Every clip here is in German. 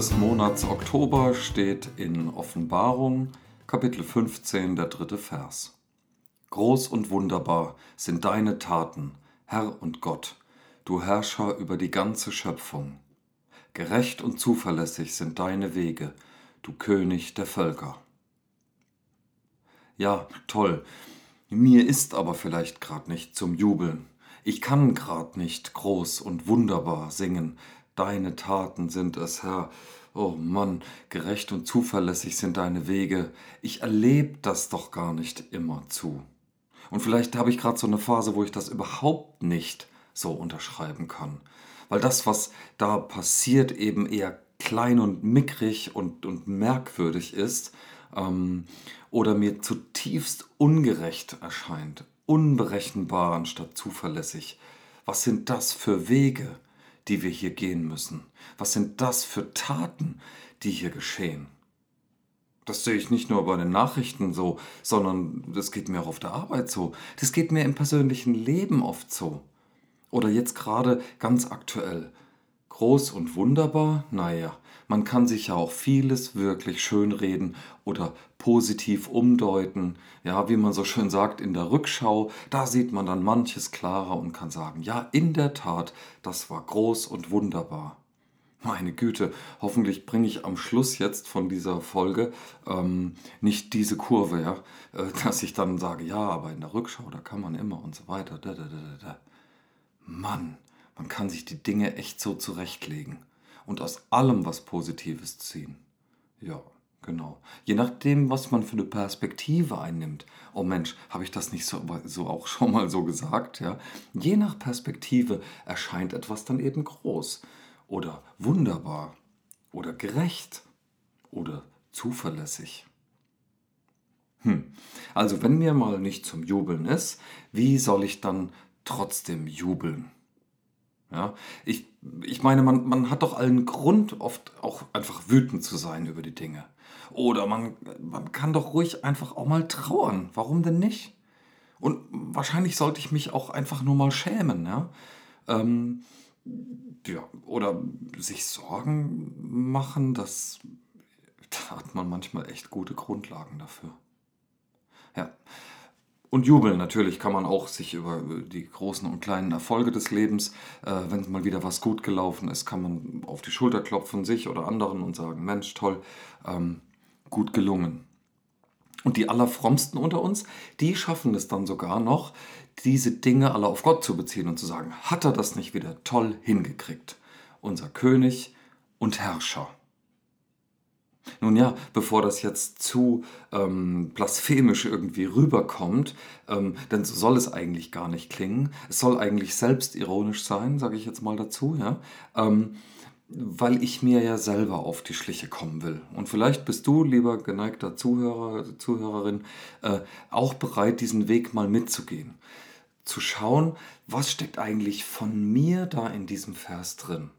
Des Monats Oktober steht in Offenbarung, Kapitel 15, der dritte Vers. Groß und wunderbar sind deine Taten, Herr und Gott, du Herrscher über die ganze Schöpfung. Gerecht und zuverlässig sind deine Wege, du König der Völker. Ja, toll. Mir ist aber vielleicht gerade nicht zum Jubeln. Ich kann grad nicht groß und wunderbar singen. Deine Taten sind es, Herr. Oh Mann, gerecht und zuverlässig sind deine Wege. Ich erlebe das doch gar nicht immer zu. Und vielleicht habe ich gerade so eine Phase, wo ich das überhaupt nicht so unterschreiben kann. Weil das, was da passiert, eben eher klein und mickrig und, und merkwürdig ist ähm, oder mir zutiefst ungerecht erscheint, unberechenbar anstatt zuverlässig. Was sind das für Wege, die wir hier gehen müssen? Was sind das für Taten, die hier geschehen? Das sehe ich nicht nur bei den Nachrichten so, sondern das geht mir auch auf der Arbeit so. Das geht mir im persönlichen Leben oft so. Oder jetzt gerade ganz aktuell. Groß und wunderbar? Naja, man kann sich ja auch vieles wirklich schönreden oder positiv umdeuten. Ja, wie man so schön sagt, in der Rückschau, da sieht man dann manches klarer und kann sagen, ja, in der Tat, das war groß und wunderbar. Meine Güte, hoffentlich bringe ich am Schluss jetzt von dieser Folge ähm, nicht diese Kurve, ja, äh, dass ich dann sage, ja, aber in der Rückschau, da kann man immer und so weiter. Da, da, da, da. Mann, man kann sich die Dinge echt so zurechtlegen und aus allem was Positives ziehen. Ja, genau. Je nachdem, was man für eine Perspektive einnimmt. Oh Mensch, habe ich das nicht so, so auch schon mal so gesagt? Ja? Je nach Perspektive erscheint etwas dann eben groß oder wunderbar oder gerecht oder zuverlässig. Hm. Also wenn mir mal nicht zum Jubeln ist, wie soll ich dann trotzdem jubeln? Ja, ich, ich meine, man, man hat doch allen Grund, oft auch einfach wütend zu sein über die Dinge. Oder man, man kann doch ruhig einfach auch mal trauern. Warum denn nicht? Und wahrscheinlich sollte ich mich auch einfach nur mal schämen. Ja? Ähm, ja, oder sich Sorgen machen, das, da hat man manchmal echt gute Grundlagen dafür. Ja, und jubeln natürlich kann man auch sich über die großen und kleinen Erfolge des Lebens, äh, wenn mal wieder was gut gelaufen ist, kann man auf die Schulter klopfen, sich oder anderen und sagen, Mensch, toll, ähm, gut gelungen. Und die allerfrommsten unter uns, die schaffen es dann sogar noch, diese Dinge alle auf Gott zu beziehen und zu sagen, hat er das nicht wieder toll hingekriegt? Unser König und Herrscher. Nun ja, bevor das jetzt zu ähm, blasphemisch irgendwie rüberkommt, ähm, denn so soll es eigentlich gar nicht klingen. Es soll eigentlich selbstironisch sein, sage ich jetzt mal dazu, ja. Ähm, weil ich mir ja selber auf die Schliche kommen will. Und vielleicht bist du, lieber geneigter Zuhörer, Zuhörerin, äh, auch bereit, diesen Weg mal mitzugehen. Zu schauen, was steckt eigentlich von mir da in diesem Vers drin.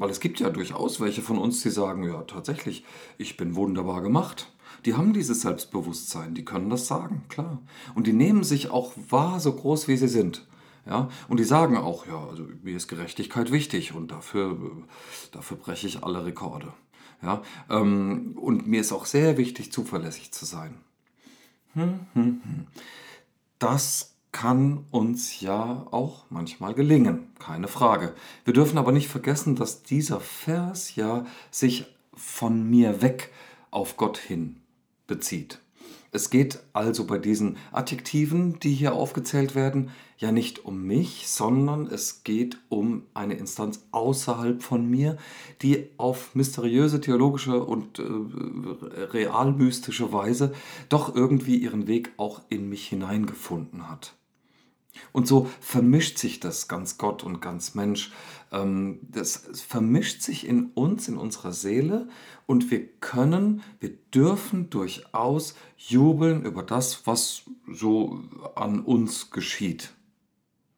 Weil es gibt ja durchaus welche von uns, die sagen, ja tatsächlich, ich bin wunderbar gemacht. Die haben dieses Selbstbewusstsein, die können das sagen, klar. Und die nehmen sich auch wahr, so groß wie sie sind. Ja, und die sagen auch, ja, also mir ist Gerechtigkeit wichtig und dafür, dafür breche ich alle Rekorde. Ja, ähm, und mir ist auch sehr wichtig, zuverlässig zu sein. Hm, hm, hm. Das kann uns ja auch manchmal gelingen, keine Frage. Wir dürfen aber nicht vergessen, dass dieser Vers ja sich von mir weg auf Gott hin bezieht. Es geht also bei diesen Adjektiven, die hier aufgezählt werden, ja nicht um mich, sondern es geht um eine Instanz außerhalb von mir, die auf mysteriöse, theologische und äh, realmystische Weise doch irgendwie ihren Weg auch in mich hineingefunden hat. Und so vermischt sich das ganz Gott und ganz Mensch. Ähm, das vermischt sich in uns, in unserer Seele und wir können, wir dürfen durchaus jubeln über das, was so an uns geschieht.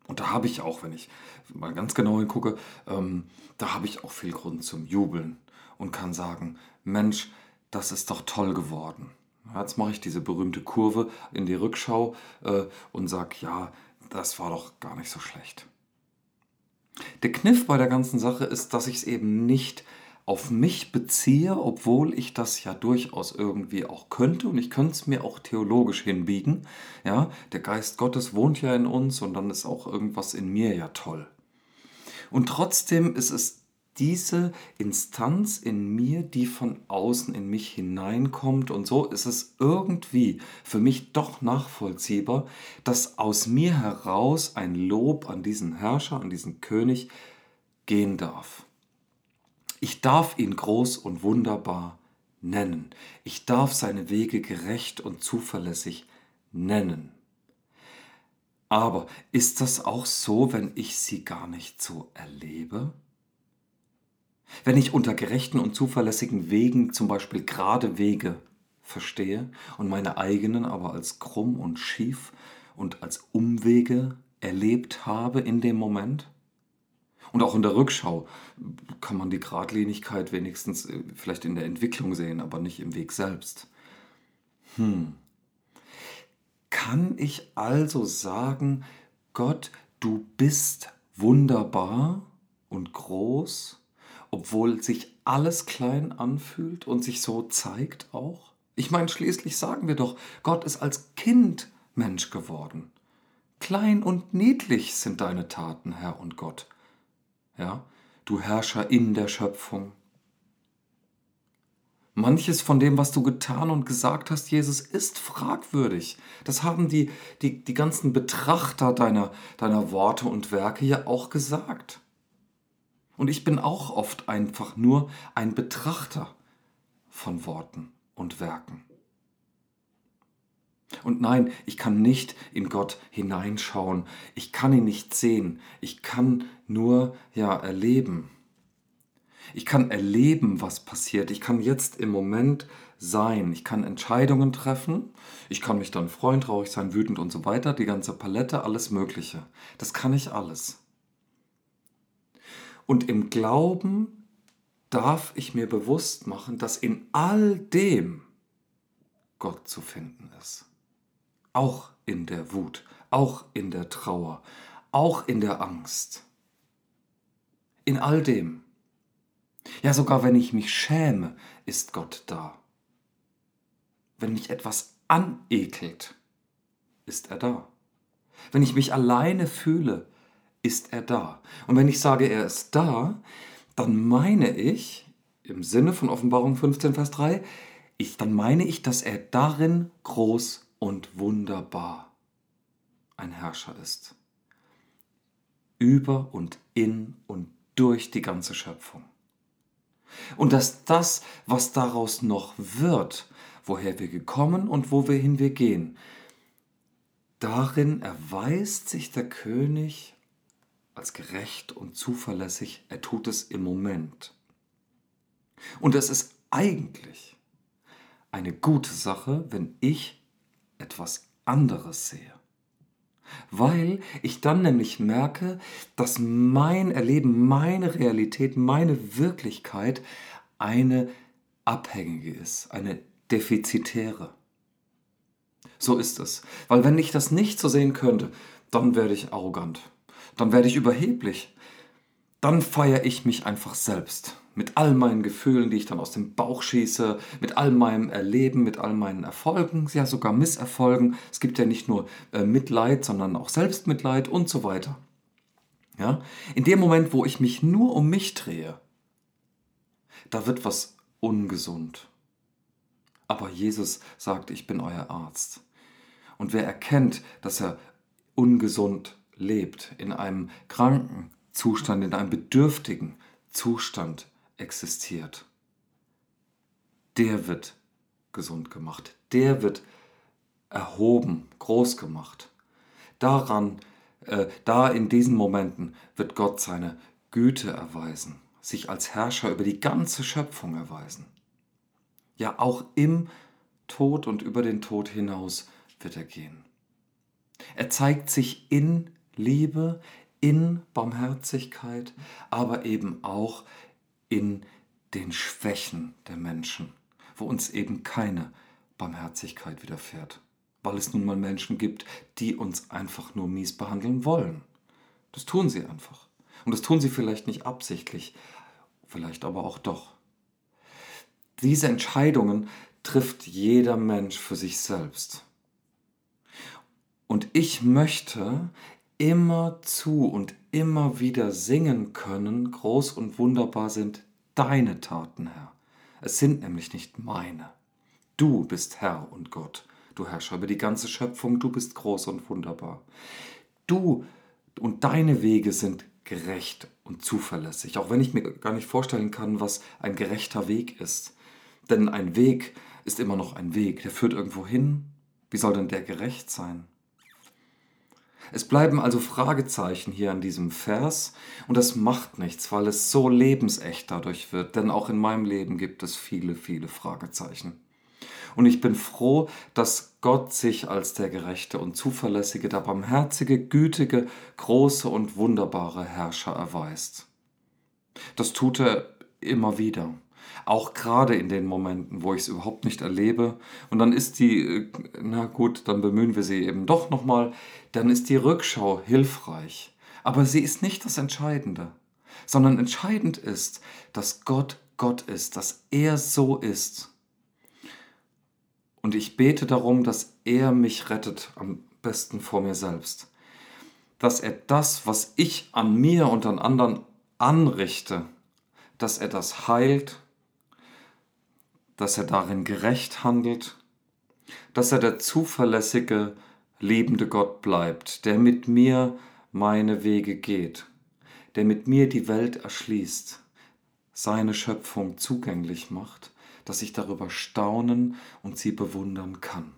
Und da habe ich auch, wenn ich mal ganz genau hingucke, ähm, da habe ich auch viel Grund zum Jubeln und kann sagen, Mensch, das ist doch toll geworden. Jetzt mache ich diese berühmte Kurve in die Rückschau äh, und sage, ja, das war doch gar nicht so schlecht. Der Kniff bei der ganzen Sache ist, dass ich es eben nicht auf mich beziehe, obwohl ich das ja durchaus irgendwie auch könnte und ich könnte es mir auch theologisch hinbiegen. Ja, der Geist Gottes wohnt ja in uns und dann ist auch irgendwas in mir ja toll. Und trotzdem ist es diese Instanz in mir, die von außen in mich hineinkommt. Und so ist es irgendwie für mich doch nachvollziehbar, dass aus mir heraus ein Lob an diesen Herrscher, an diesen König gehen darf. Ich darf ihn groß und wunderbar nennen. Ich darf seine Wege gerecht und zuverlässig nennen. Aber ist das auch so, wenn ich sie gar nicht so erlebe? Wenn ich unter gerechten und zuverlässigen Wegen zum Beispiel gerade Wege verstehe und meine eigenen aber als krumm und schief und als Umwege erlebt habe in dem Moment? Und auch in der Rückschau kann man die Gradlinigkeit wenigstens äh, vielleicht in der Entwicklung sehen, aber nicht im Weg selbst. Hm. Kann ich also sagen, Gott, du bist wunderbar und groß obwohl sich alles klein anfühlt und sich so zeigt auch? Ich meine, schließlich sagen wir doch, Gott ist als Kind Mensch geworden. Klein und niedlich sind deine Taten, Herr und Gott. Ja, du Herrscher in der Schöpfung. Manches von dem, was du getan und gesagt hast, Jesus, ist fragwürdig. Das haben die, die, die ganzen Betrachter deiner, deiner Worte und Werke ja auch gesagt. Und ich bin auch oft einfach nur ein Betrachter von Worten und Werken. Und nein, ich kann nicht in Gott hineinschauen. Ich kann ihn nicht sehen. Ich kann nur ja erleben. Ich kann erleben, was passiert. Ich kann jetzt im Moment sein. Ich kann Entscheidungen treffen. Ich kann mich dann freuen, traurig sein, wütend und so weiter. Die ganze Palette, alles Mögliche. Das kann ich alles. Und im Glauben darf ich mir bewusst machen, dass in all dem Gott zu finden ist. Auch in der Wut, auch in der Trauer, auch in der Angst. In all dem. Ja, sogar wenn ich mich schäme, ist Gott da. Wenn mich etwas anekelt, ist er da. Wenn ich mich alleine fühle, ist er da. Und wenn ich sage, er ist da, dann meine ich, im Sinne von Offenbarung 15, Vers 3, ich, dann meine ich, dass er darin groß und wunderbar ein Herrscher ist. Über und in und durch die ganze Schöpfung. Und dass das, was daraus noch wird, woher wir gekommen und wohin wir gehen, darin erweist sich der König als gerecht und zuverlässig, er tut es im Moment. Und es ist eigentlich eine gute Sache, wenn ich etwas anderes sehe. Weil ich dann nämlich merke, dass mein Erleben, meine Realität, meine Wirklichkeit eine abhängige ist, eine defizitäre. So ist es. Weil wenn ich das nicht so sehen könnte, dann werde ich arrogant dann werde ich überheblich. Dann feiere ich mich einfach selbst. Mit all meinen Gefühlen, die ich dann aus dem Bauch schieße, mit all meinem Erleben, mit all meinen Erfolgen, ja sogar Misserfolgen. Es gibt ja nicht nur äh, Mitleid, sondern auch Selbstmitleid und so weiter. Ja? In dem Moment, wo ich mich nur um mich drehe, da wird was ungesund. Aber Jesus sagt, ich bin euer Arzt. Und wer erkennt, dass er ungesund lebt, in einem kranken Zustand, in einem bedürftigen Zustand existiert, der wird gesund gemacht, der wird erhoben, groß gemacht. Daran, äh, da in diesen Momenten wird Gott seine Güte erweisen, sich als Herrscher über die ganze Schöpfung erweisen. Ja, auch im Tod und über den Tod hinaus wird er gehen. Er zeigt sich in Liebe, in Barmherzigkeit, aber eben auch in den Schwächen der Menschen, wo uns eben keine Barmherzigkeit widerfährt, weil es nun mal Menschen gibt, die uns einfach nur mies behandeln wollen. Das tun sie einfach. Und das tun sie vielleicht nicht absichtlich, vielleicht aber auch doch. Diese Entscheidungen trifft jeder Mensch für sich selbst. Und ich möchte immer zu und immer wieder singen können, groß und wunderbar sind deine Taten, Herr. Es sind nämlich nicht meine. Du bist Herr und Gott. Du Herrscher über die ganze Schöpfung, du bist groß und wunderbar. Du und deine Wege sind gerecht und zuverlässig, auch wenn ich mir gar nicht vorstellen kann, was ein gerechter Weg ist. Denn ein Weg ist immer noch ein Weg, der führt irgendwo hin. Wie soll denn der gerecht sein? Es bleiben also Fragezeichen hier an diesem Vers und das macht nichts, weil es so lebensecht dadurch wird, denn auch in meinem Leben gibt es viele, viele Fragezeichen. Und ich bin froh, dass Gott sich als der gerechte und zuverlässige, der barmherzige, gütige, große und wunderbare Herrscher erweist. Das tut er immer wieder. Auch gerade in den Momenten, wo ich es überhaupt nicht erlebe. Und dann ist die, äh, na gut, dann bemühen wir sie eben doch nochmal, dann ist die Rückschau hilfreich. Aber sie ist nicht das Entscheidende, sondern entscheidend ist, dass Gott Gott ist, dass er so ist und ich bete darum, dass er mich rettet, am besten vor mir selbst. Dass er das, was ich an mir und an anderen anrichte, dass er das heilt, dass er darin gerecht handelt, dass er der zuverlässige, liebende Gott bleibt, der mit mir meine Wege geht, der mit mir die Welt erschließt, seine Schöpfung zugänglich macht dass ich darüber staunen und sie bewundern kann.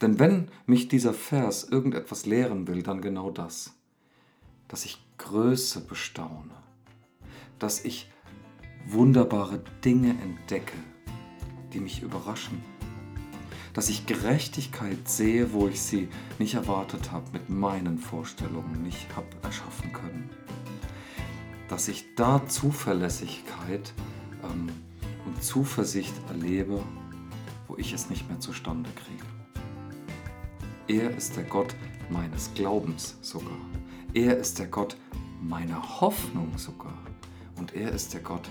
Denn wenn mich dieser Vers irgendetwas lehren will, dann genau das, dass ich Größe bestaune, dass ich wunderbare Dinge entdecke, die mich überraschen, dass ich Gerechtigkeit sehe, wo ich sie nicht erwartet habe, mit meinen Vorstellungen nicht habe erschaffen können, dass ich da Zuverlässigkeit ähm, und Zuversicht erlebe, wo ich es nicht mehr zustande kriege. Er ist der Gott meines Glaubens sogar. Er ist der Gott meiner Hoffnung sogar. Und er ist der Gott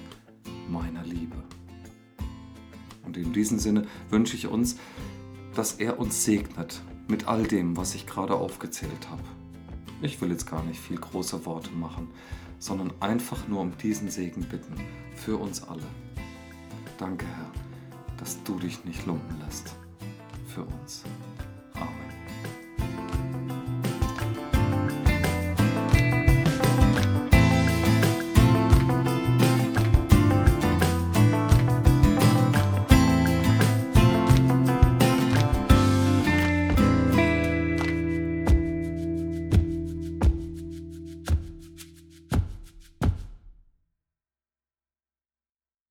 meiner Liebe. Und in diesem Sinne wünsche ich uns, dass er uns segnet mit all dem, was ich gerade aufgezählt habe. Ich will jetzt gar nicht viel große Worte machen, sondern einfach nur um diesen Segen bitten für uns alle. Danke, Herr, dass du dich nicht lumpen lässt für uns.